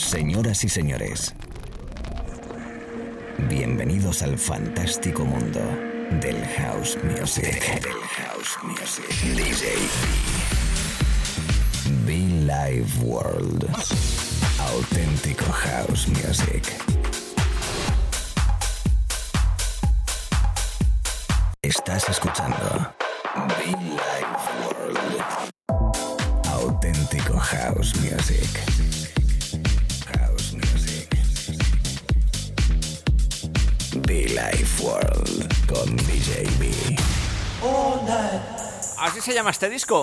Señoras y señores, bienvenidos al fantástico mundo del house music. Del house music. DJ Be Live World. Auténtico house music. Estás escuchando Be Live World. Auténtico house music. Life World con DJ B. Así se llama este disco.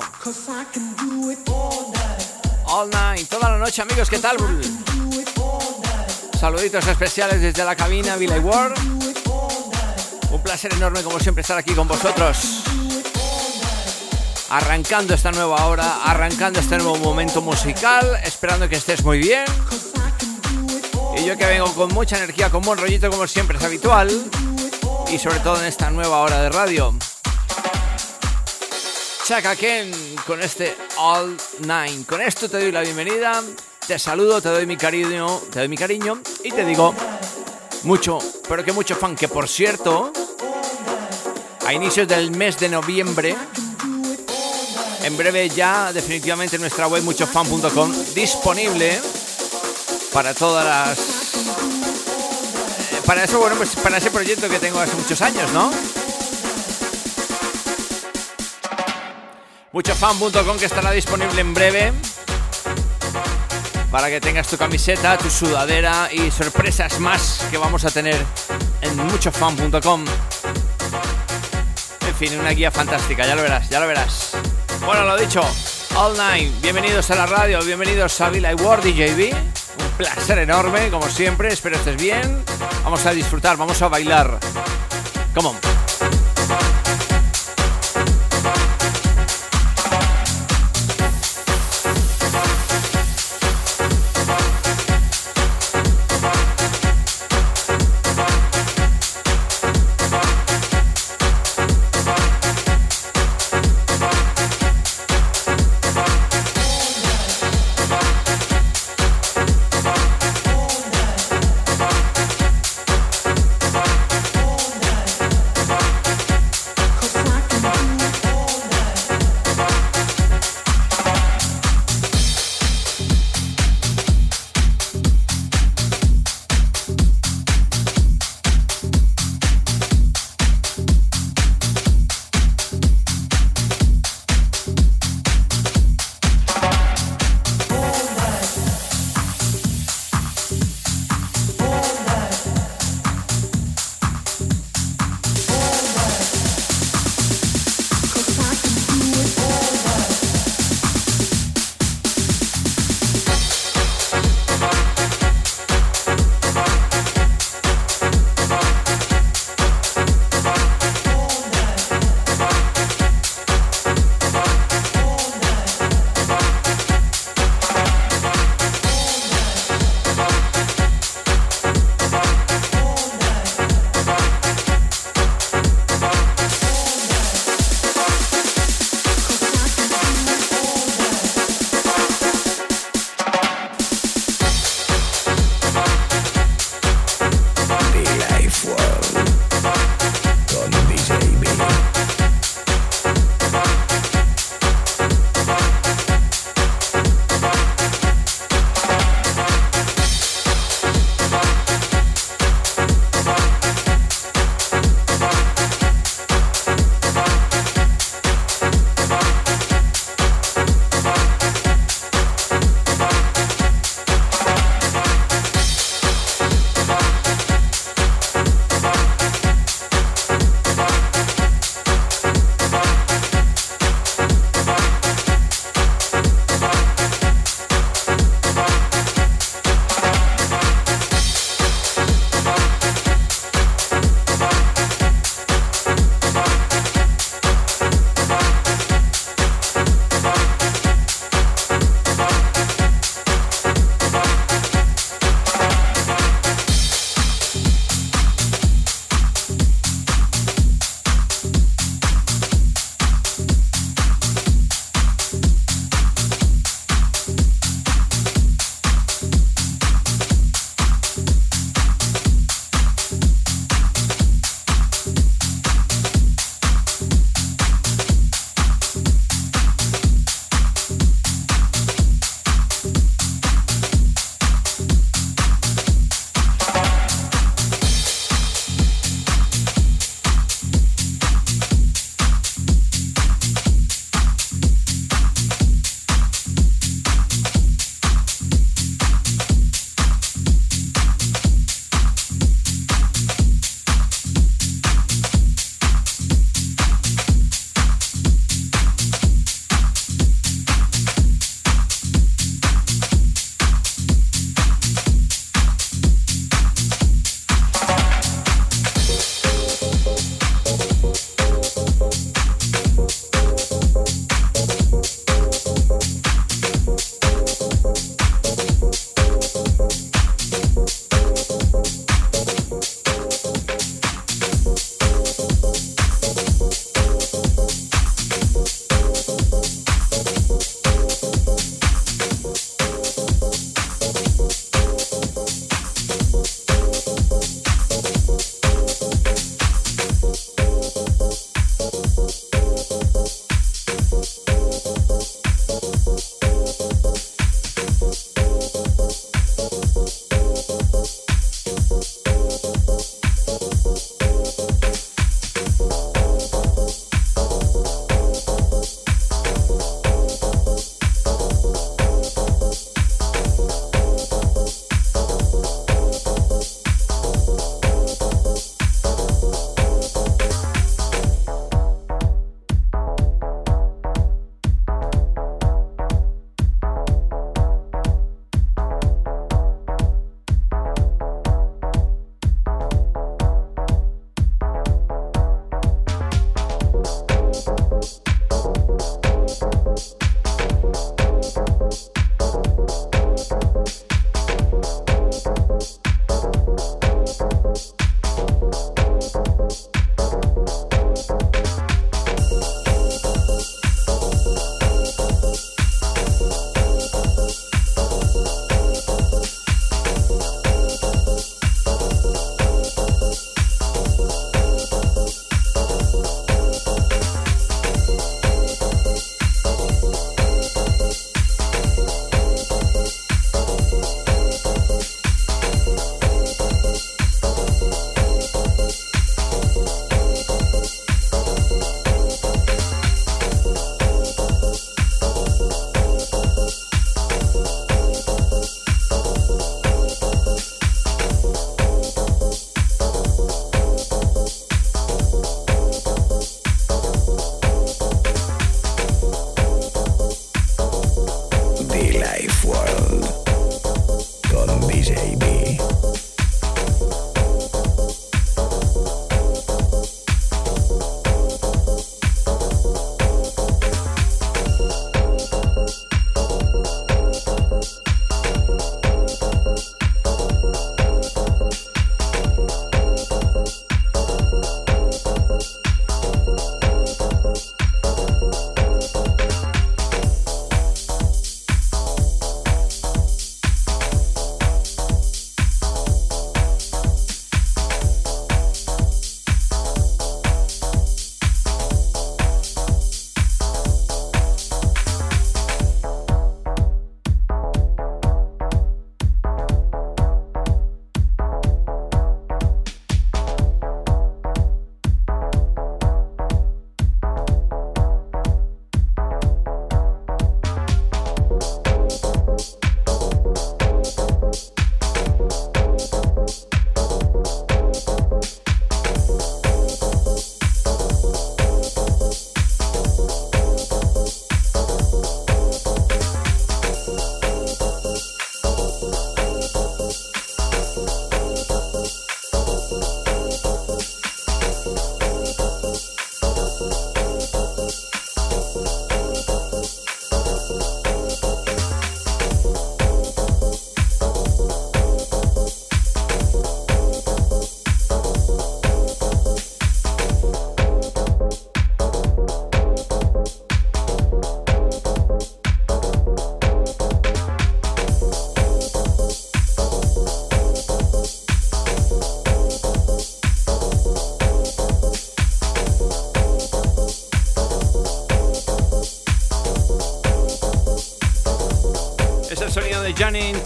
All Night, toda la noche amigos, ¿qué tal? Saluditos especiales desde la cabina Villa World. Un placer enorme como siempre estar aquí con vosotros. Arrancando esta nueva hora, arrancando este nuevo momento musical, esperando que estés muy bien. Y yo que vengo con mucha energía, con buen rollito como siempre es habitual. Y sobre todo en esta nueva hora de radio. Chaka Ken con este All Nine. Con esto te doy la bienvenida, te saludo, te doy mi cariño, te doy mi cariño y te digo mucho, pero que mucho fan. Que por cierto, a inicios del mes de noviembre, en breve ya definitivamente en nuestra web muchofan.com disponible para todas las eh, para eso bueno pues para ese proyecto que tengo hace muchos años, ¿no? muchofan.com que estará disponible en breve para que tengas tu camiseta, tu sudadera y sorpresas más que vamos a tener en muchofan.com. En fin, una guía fantástica, ya lo verás, ya lo verás. Bueno, lo dicho, All Night, bienvenidos a la radio, bienvenidos a Villa World DJB. Placer enorme, como siempre, espero estés bien. Vamos a disfrutar, vamos a bailar. Come.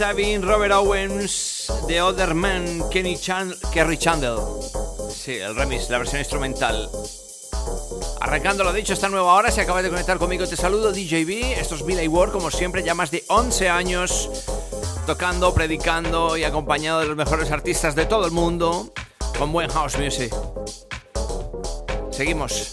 Tavin, Robert Owens, The Other Man, Kenny Chan Kerry Chandler. Sí, el remix, la versión instrumental. Arrancando lo dicho, esta nueva hora, si acabas de conectar conmigo, te saludo DJB. Esto es Billy Ward, como siempre, ya más de 11 años tocando, predicando y acompañado de los mejores artistas de todo el mundo con buen house music. Seguimos.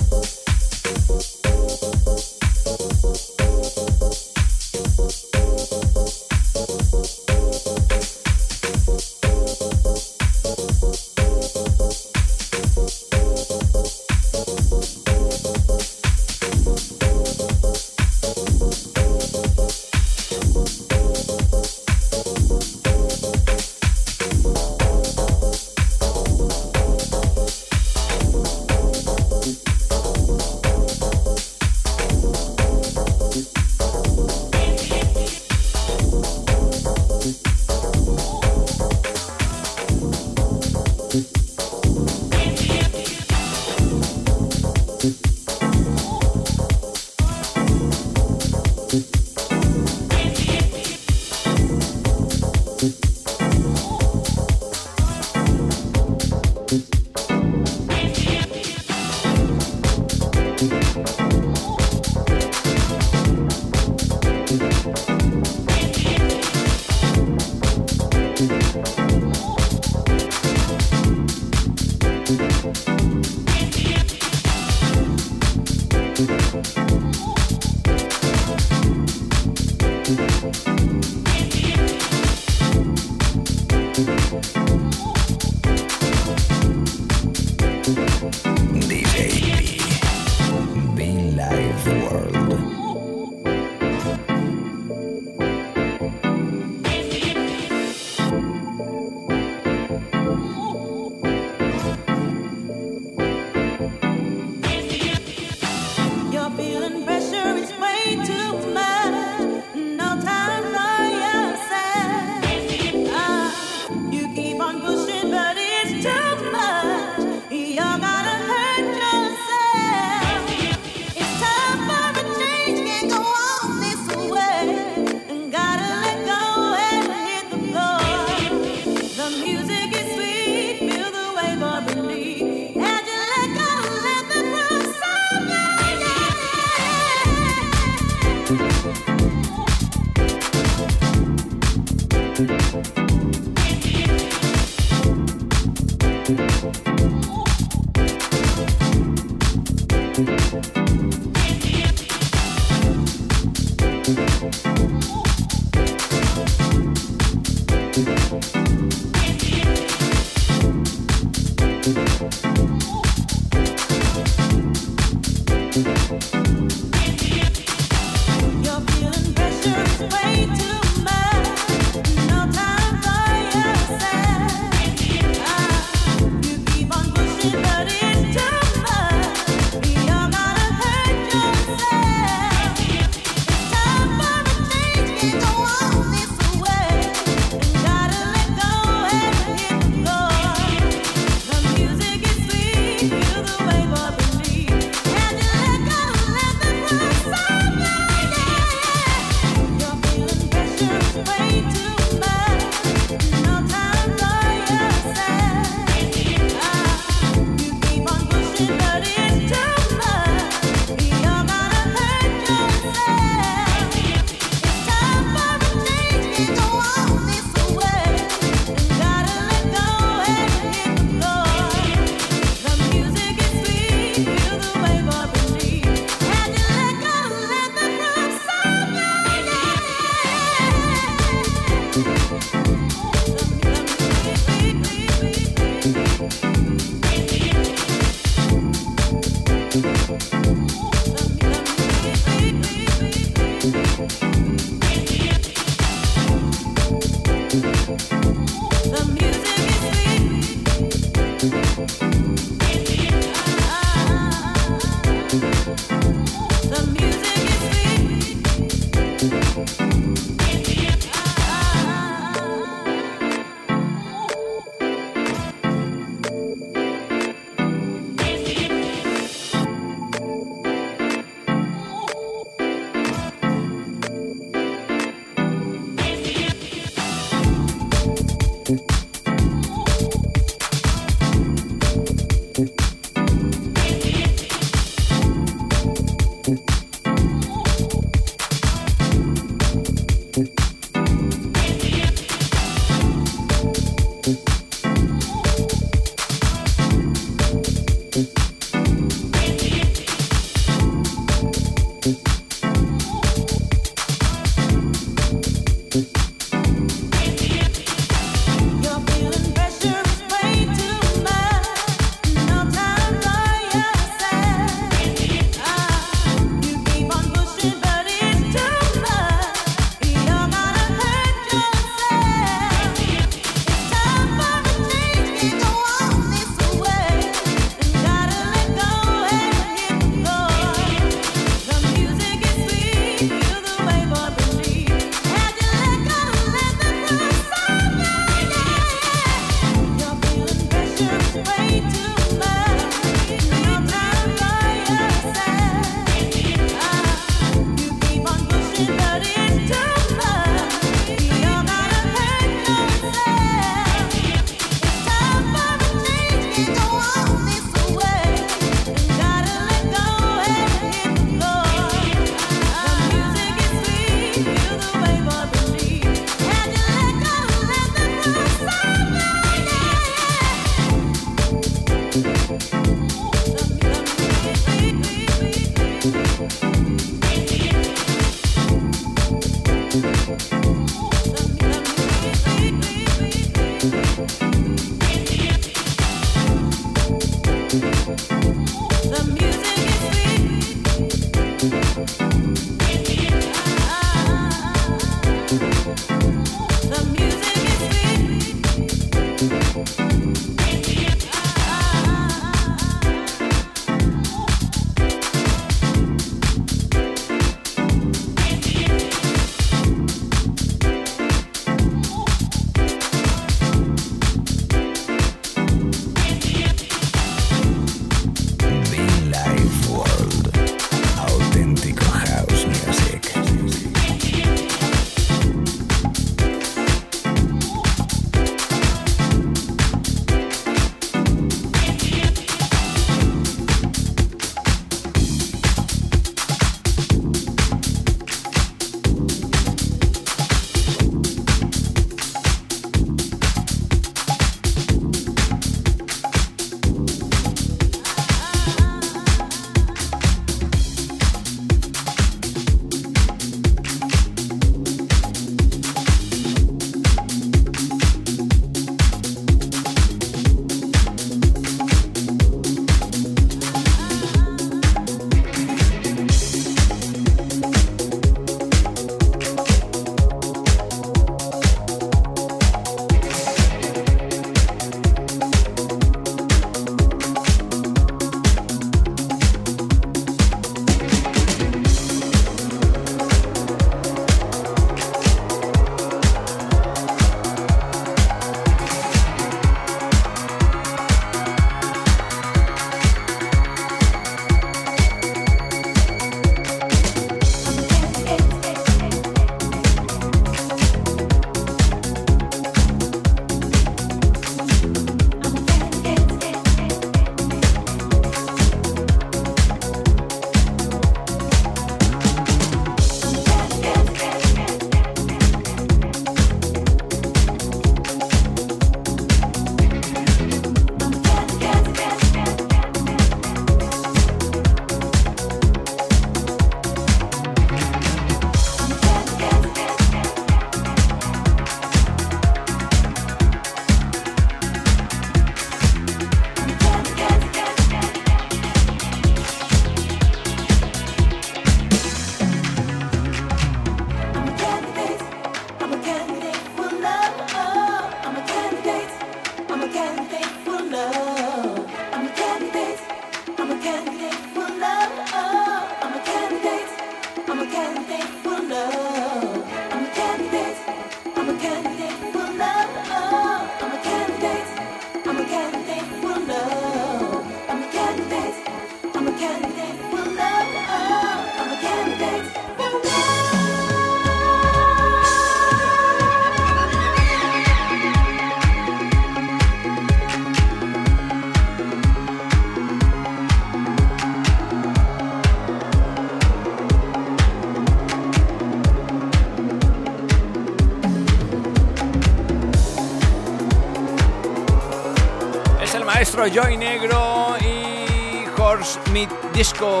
Joy Negro y Horse Meat Disco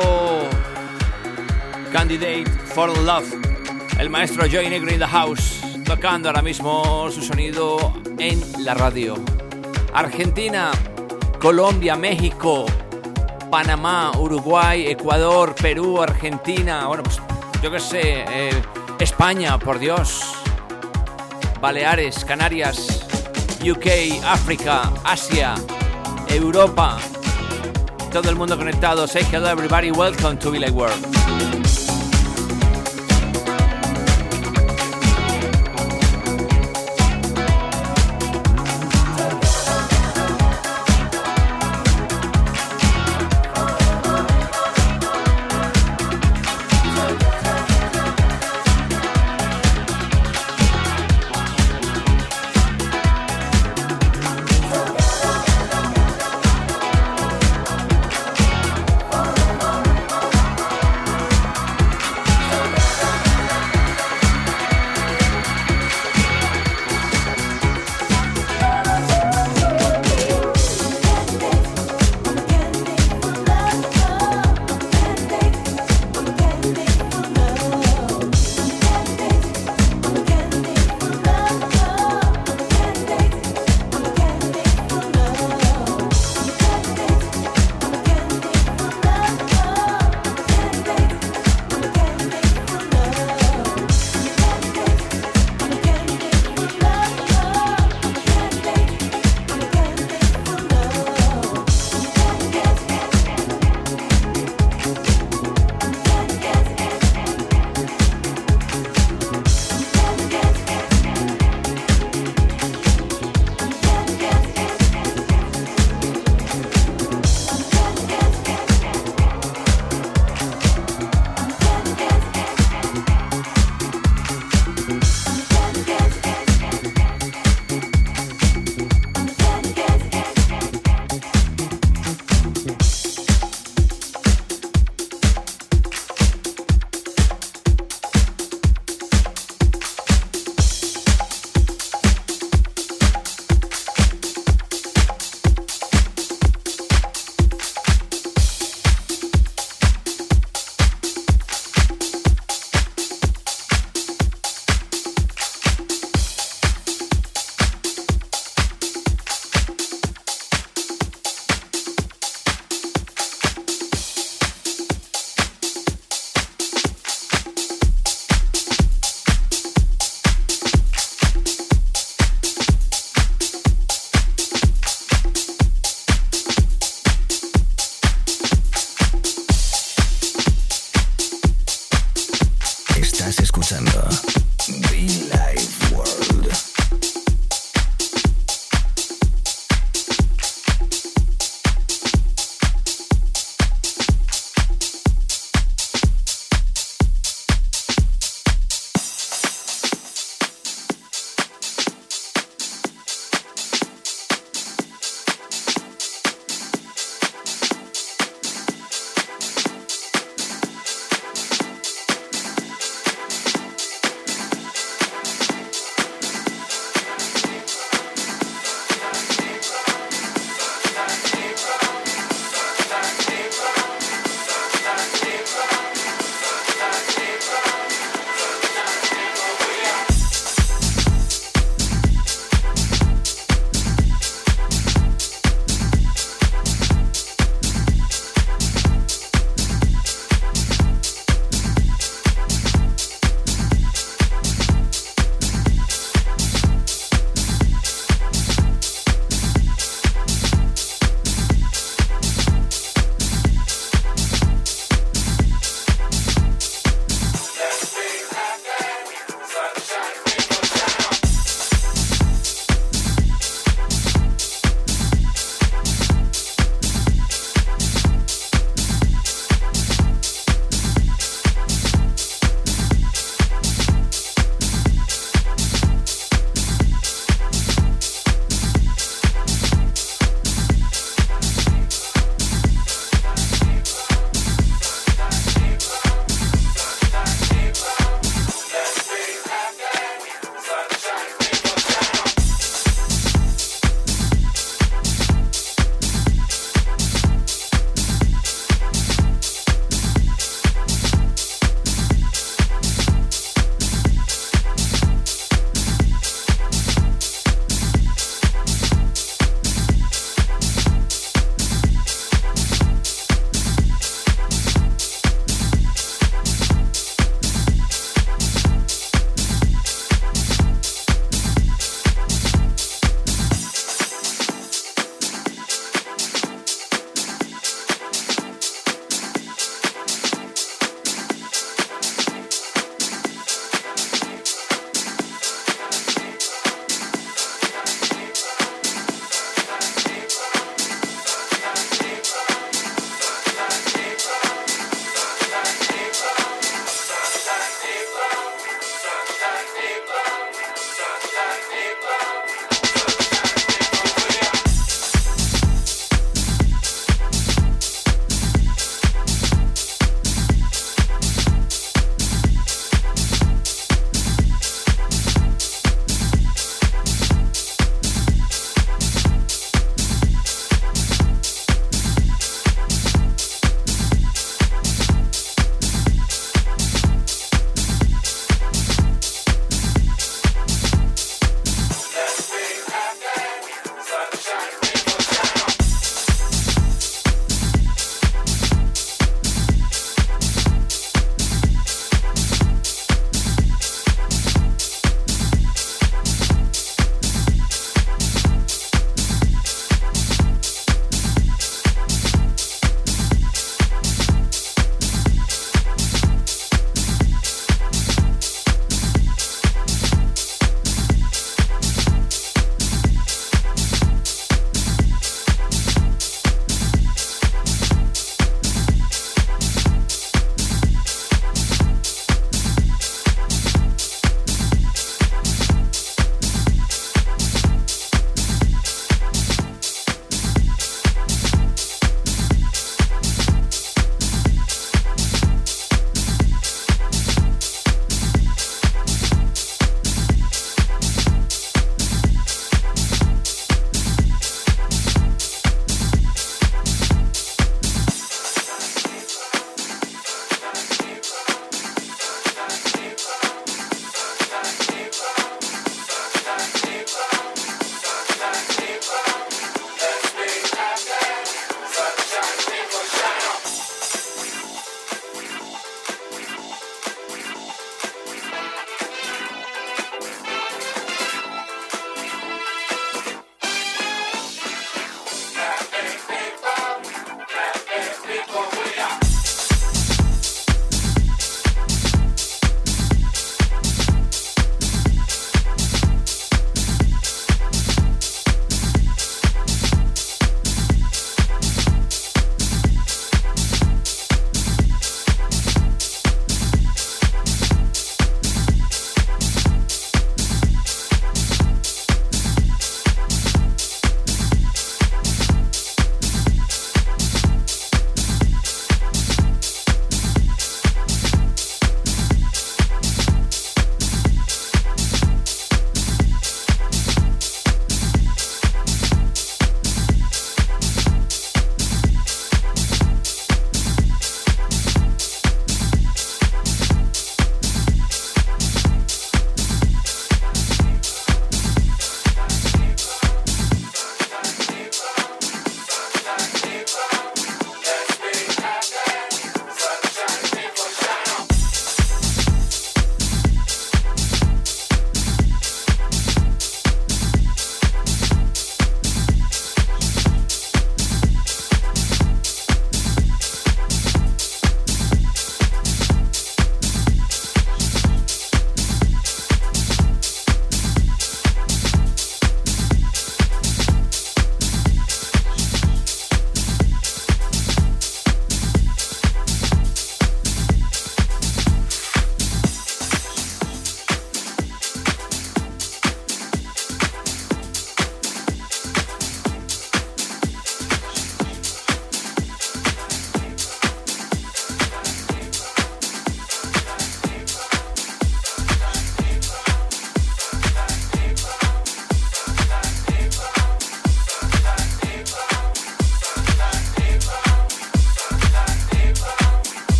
Candidate for Love. El maestro Joy Negro in the house, tocando ahora mismo su sonido en la radio. Argentina, Colombia, México, Panamá, Uruguay, Ecuador, Perú, Argentina, bueno, pues yo qué sé, eh, España, por Dios, Baleares, Canarias, UK, África, Asia, Europa, todo el mundo conectado. Say hello everybody, welcome to Village World.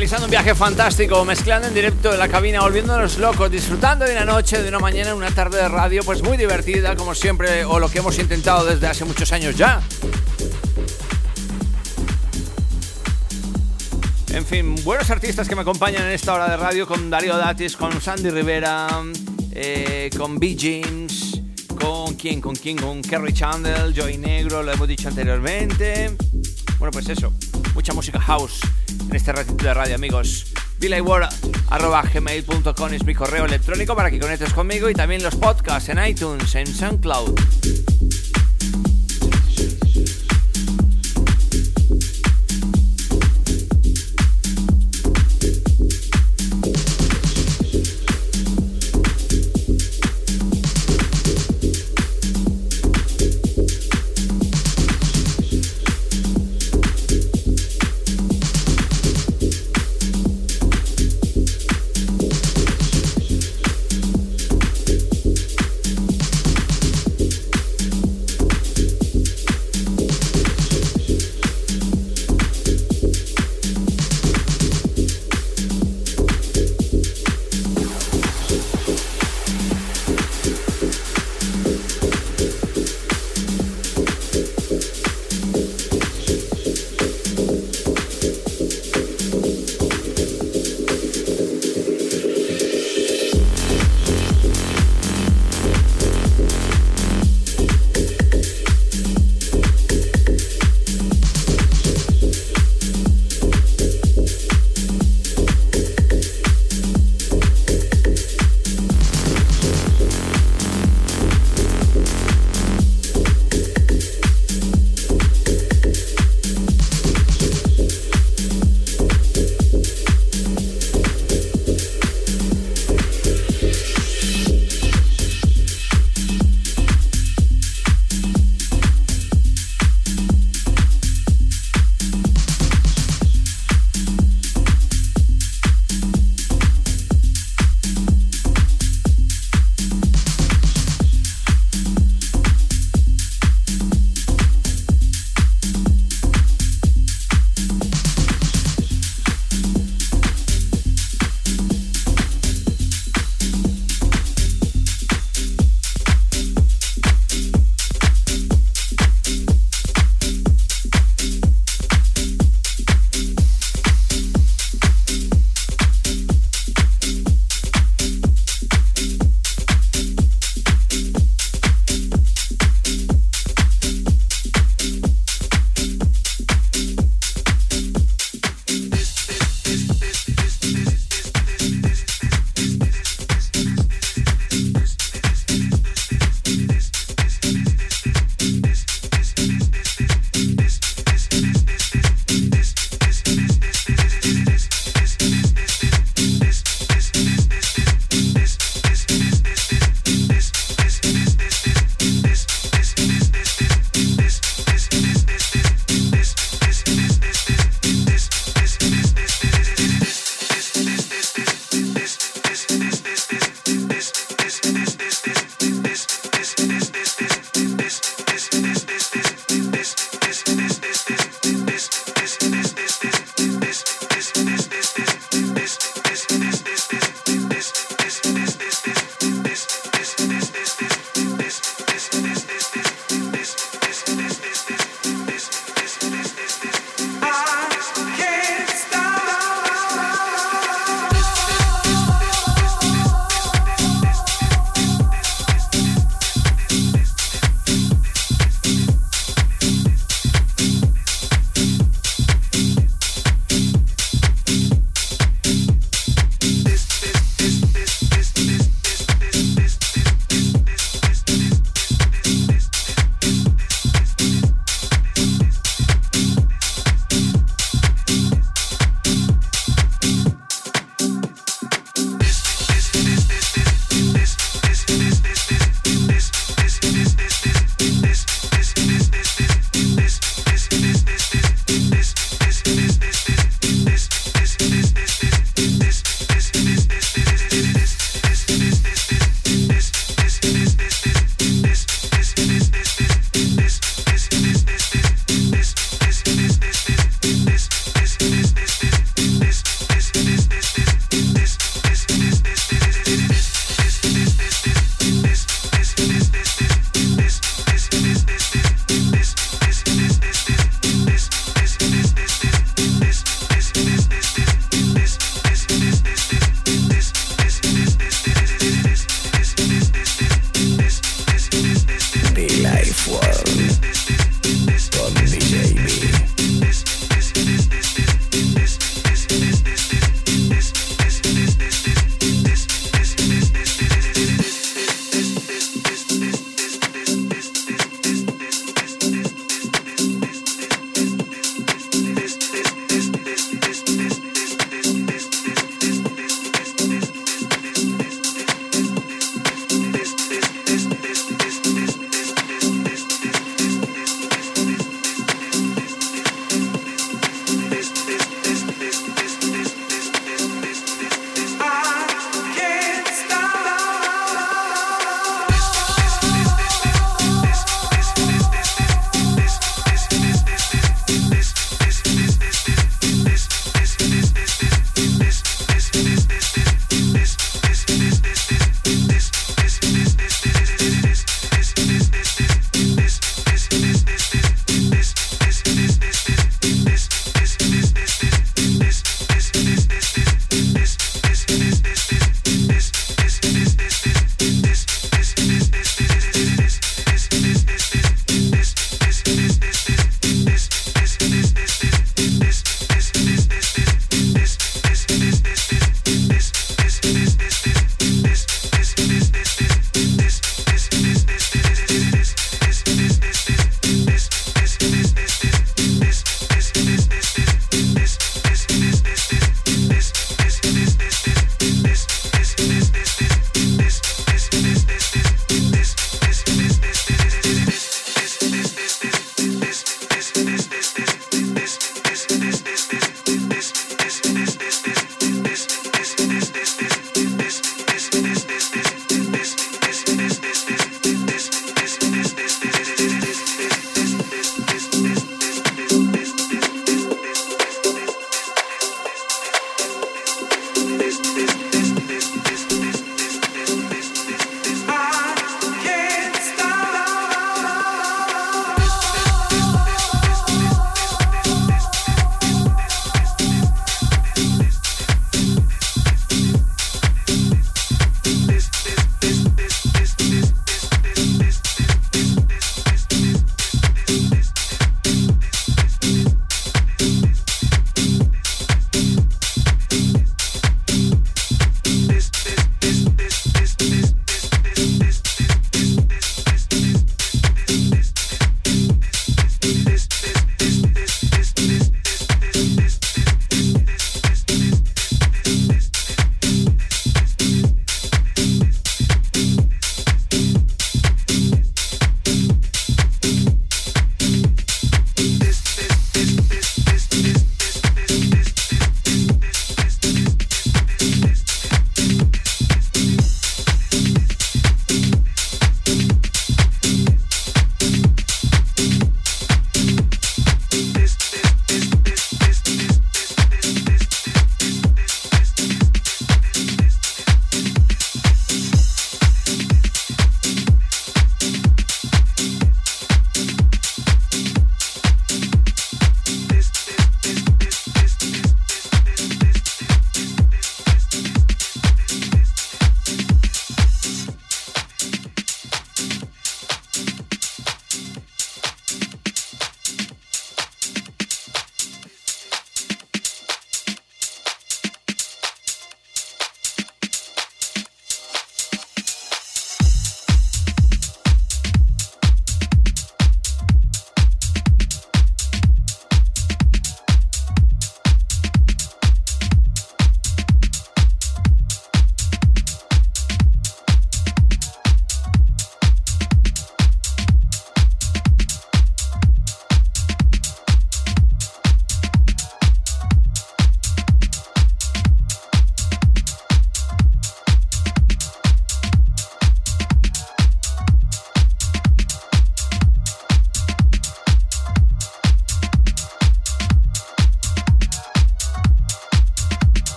Realizando un viaje fantástico, mezclando en directo en la cabina, volviéndonos locos, disfrutando de una noche, de una mañana, una tarde de radio, pues muy divertida, como siempre, o lo que hemos intentado desde hace muchos años ya. En fin, buenos artistas que me acompañan en esta hora de radio con Darío Datis, con Sandy Rivera, eh, con B. James, con quién, con quién, con Kerry Chandler, Joy Negro, lo hemos dicho anteriormente. Bueno, pues eso, mucha música house en este ratito de radio, amigos. gmail.com es mi correo electrónico para que conectes conmigo y también los podcasts en iTunes, en SoundCloud.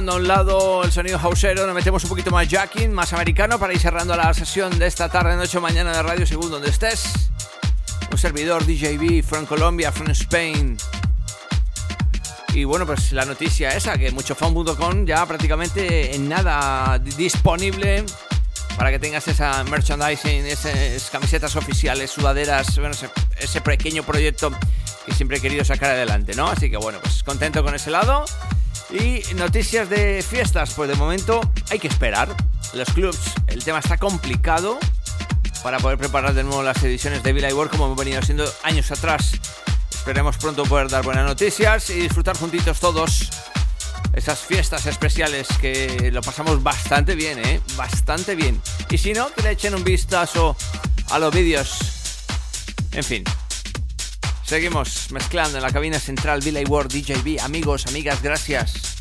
Dejando a un lado el sonido hausero, nos metemos un poquito más jacking, más americano para ir cerrando la sesión de esta tarde, noche mañana de radio, según donde estés. Un servidor DJB, from Colombia, from Spain. Y bueno, pues la noticia esa, que muchofan.com ya prácticamente en nada disponible para que tengas esa merchandising, esas camisetas oficiales, sudaderas, bueno, ese, ese pequeño proyecto que siempre he querido sacar adelante, ¿no? Así que bueno, pues contento con ese lado. Y noticias de fiestas, pues de momento hay que esperar. Los clubs, el tema está complicado para poder preparar de nuevo las ediciones de Villa World como hemos venido haciendo años atrás. Esperemos pronto poder dar buenas noticias y disfrutar juntitos todos esas fiestas especiales que lo pasamos bastante bien, ¿eh? Bastante bien. Y si no, que le echen un vistazo a los vídeos. En fin. Seguimos mezclando en la cabina central Villa World DJB. Amigos, amigas, gracias.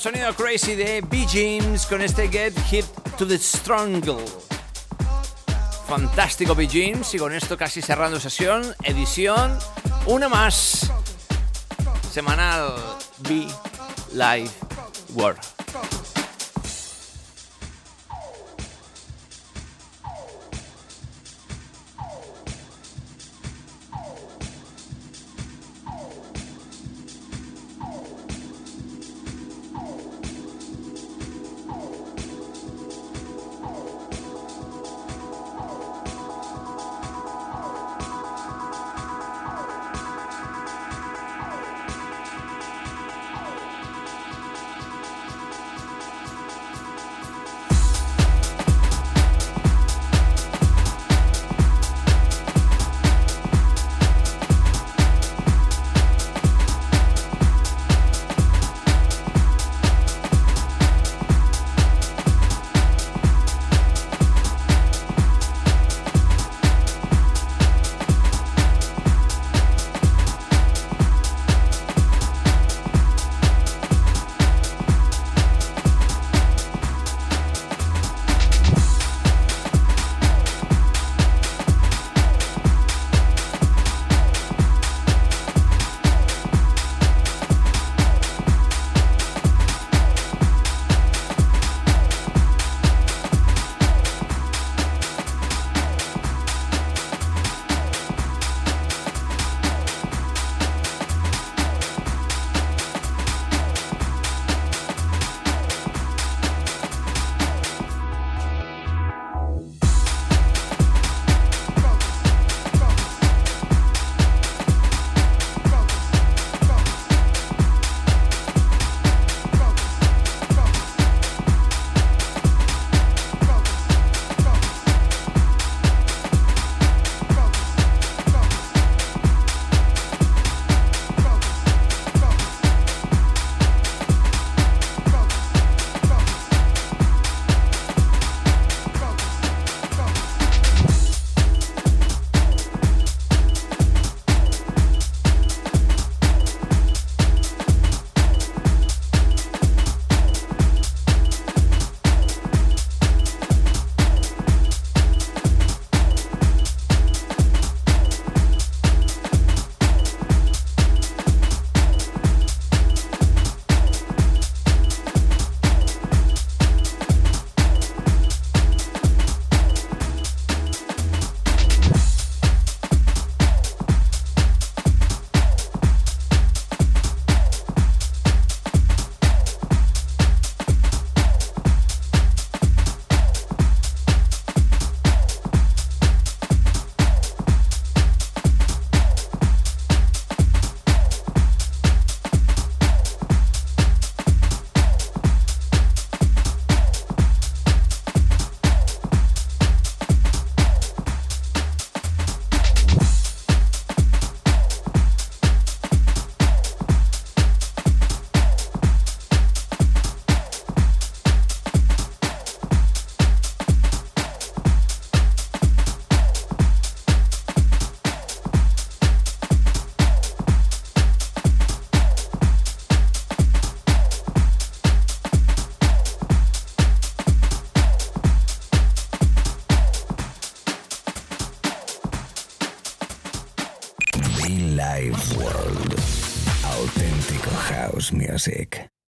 Sonido crazy de B. James con este Get Hit to the Strangle. Fantástico B. James y con esto casi cerrando sesión, edición, una más. Semanal B Live World.